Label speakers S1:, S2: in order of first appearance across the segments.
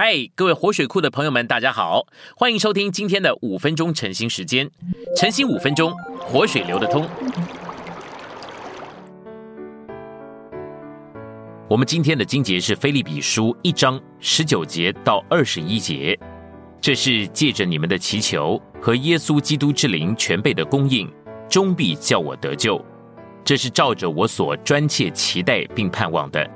S1: 嗨，各位活水库的朋友们，大家好，欢迎收听今天的五分钟晨兴时间。晨兴五分钟，活水流得通。我们今天的经节是《菲利比书》一章十九节到二十一节，这是借着你们的祈求和耶稣基督之灵全备的供应，终必叫我得救。这是照着我所专切期待并盼望的，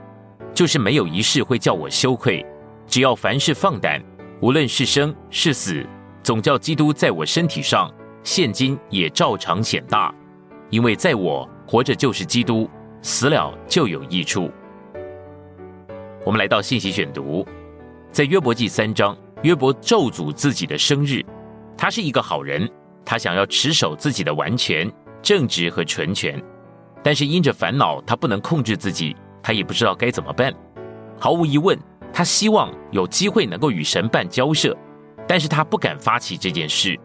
S1: 就是没有一事会叫我羞愧。只要凡事放胆，无论是生是死，总叫基督在我身体上，现今也照常显大。因为在我活着就是基督，死了就有益处。我们来到信息选读，在约伯记三章，约伯咒诅自己的生日。他是一个好人，他想要持守自己的完全、正直和纯全，但是因着烦恼，他不能控制自己，他也不知道该怎么办。毫无疑问。他希望有机会能够与神办交涉，但是他不敢发起这件事，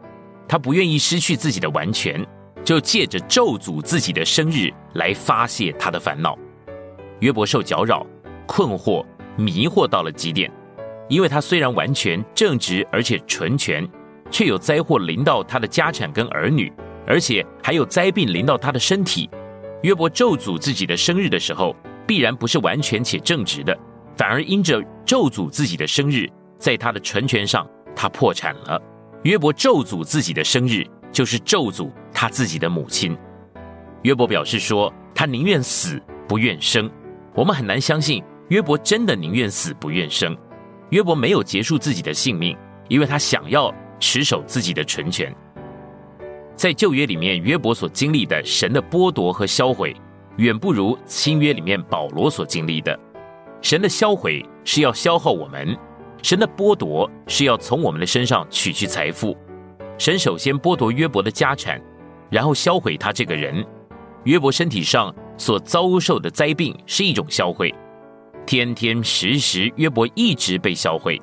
S1: 他不愿意失去自己的完全，就借着咒诅自己的生日来发泄他的烦恼。约伯受搅扰、困惑、迷惑到了极点，因为他虽然完全正直而且纯全，却有灾祸临到他的家产跟儿女，而且还有灾病临到他的身体。约伯咒诅自己的生日的时候，必然不是完全且正直的。反而因着咒诅自己的生日，在他的纯权上，他破产了。约伯咒诅自己的生日，就是咒诅他自己的母亲。约伯表示说，他宁愿死不愿生。我们很难相信约伯真的宁愿死不愿生。约伯没有结束自己的性命，因为他想要持守自己的纯权。在旧约里面，约伯所经历的神的剥夺和销毁，远不如新约里面保罗所经历的。神的销毁是要消耗我们，神的剥夺是要从我们的身上取去财富。神首先剥夺约伯的家产，然后销毁他这个人。约伯身体上所遭受的灾病是一种销毁，天天时时约伯一直被销毁。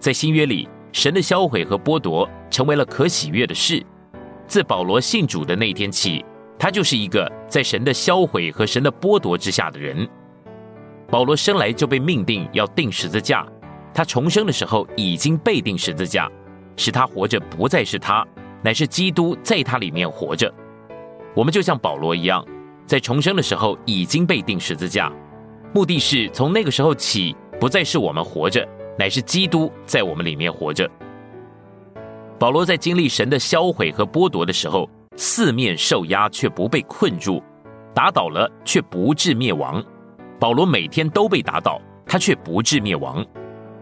S1: 在新约里，神的销毁和剥夺成为了可喜悦的事。自保罗信主的那天起，他就是一个在神的销毁和神的剥夺之下的人。保罗生来就被命定要钉十字架，他重生的时候已经被钉十字架，使他活着不再是他，乃是基督在他里面活着。我们就像保罗一样，在重生的时候已经被钉十字架，目的是从那个时候起，不再是我们活着，乃是基督在我们里面活着。保罗在经历神的销毁和剥夺的时候，四面受压却不被困住，打倒了却不致灭亡。保罗每天都被打倒，他却不致灭亡。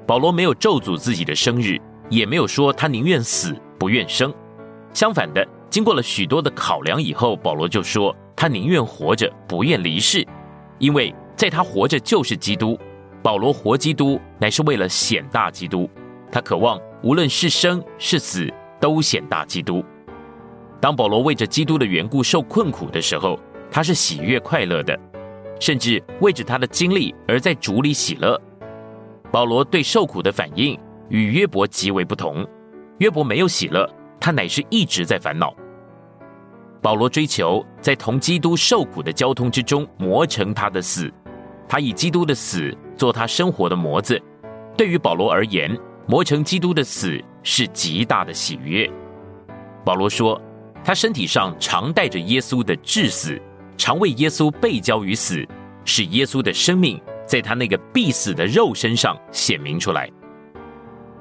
S1: 保罗没有咒诅自己的生日，也没有说他宁愿死不愿生。相反的，经过了许多的考量以后，保罗就说他宁愿活着不愿离世，因为在他活着就是基督。保罗活基督乃是为了显大基督，他渴望无论是生是死都显大基督。当保罗为着基督的缘故受困苦的时候，他是喜悦快乐的。甚至为着他的经历而在主里喜乐。保罗对受苦的反应与约伯极为不同。约伯没有喜乐，他乃是一直在烦恼。保罗追求在同基督受苦的交通之中磨成他的死，他以基督的死做他生活的模子。对于保罗而言，磨成基督的死是极大的喜悦。保罗说，他身体上常带着耶稣的致死。常为耶稣被交于死，使耶稣的生命在他那个必死的肉身上显明出来。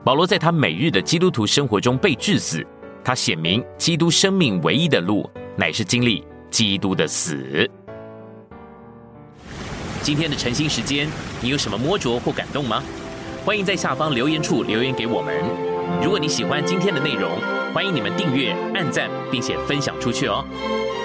S1: 保罗在他每日的基督徒生活中被致死，他显明基督生命唯一的路乃是经历基督的死。今天的晨兴时间，你有什么摸着或感动吗？欢迎在下方留言处留言给我们。如果你喜欢今天的内容，欢迎你们订阅、按赞，并且分享出去哦。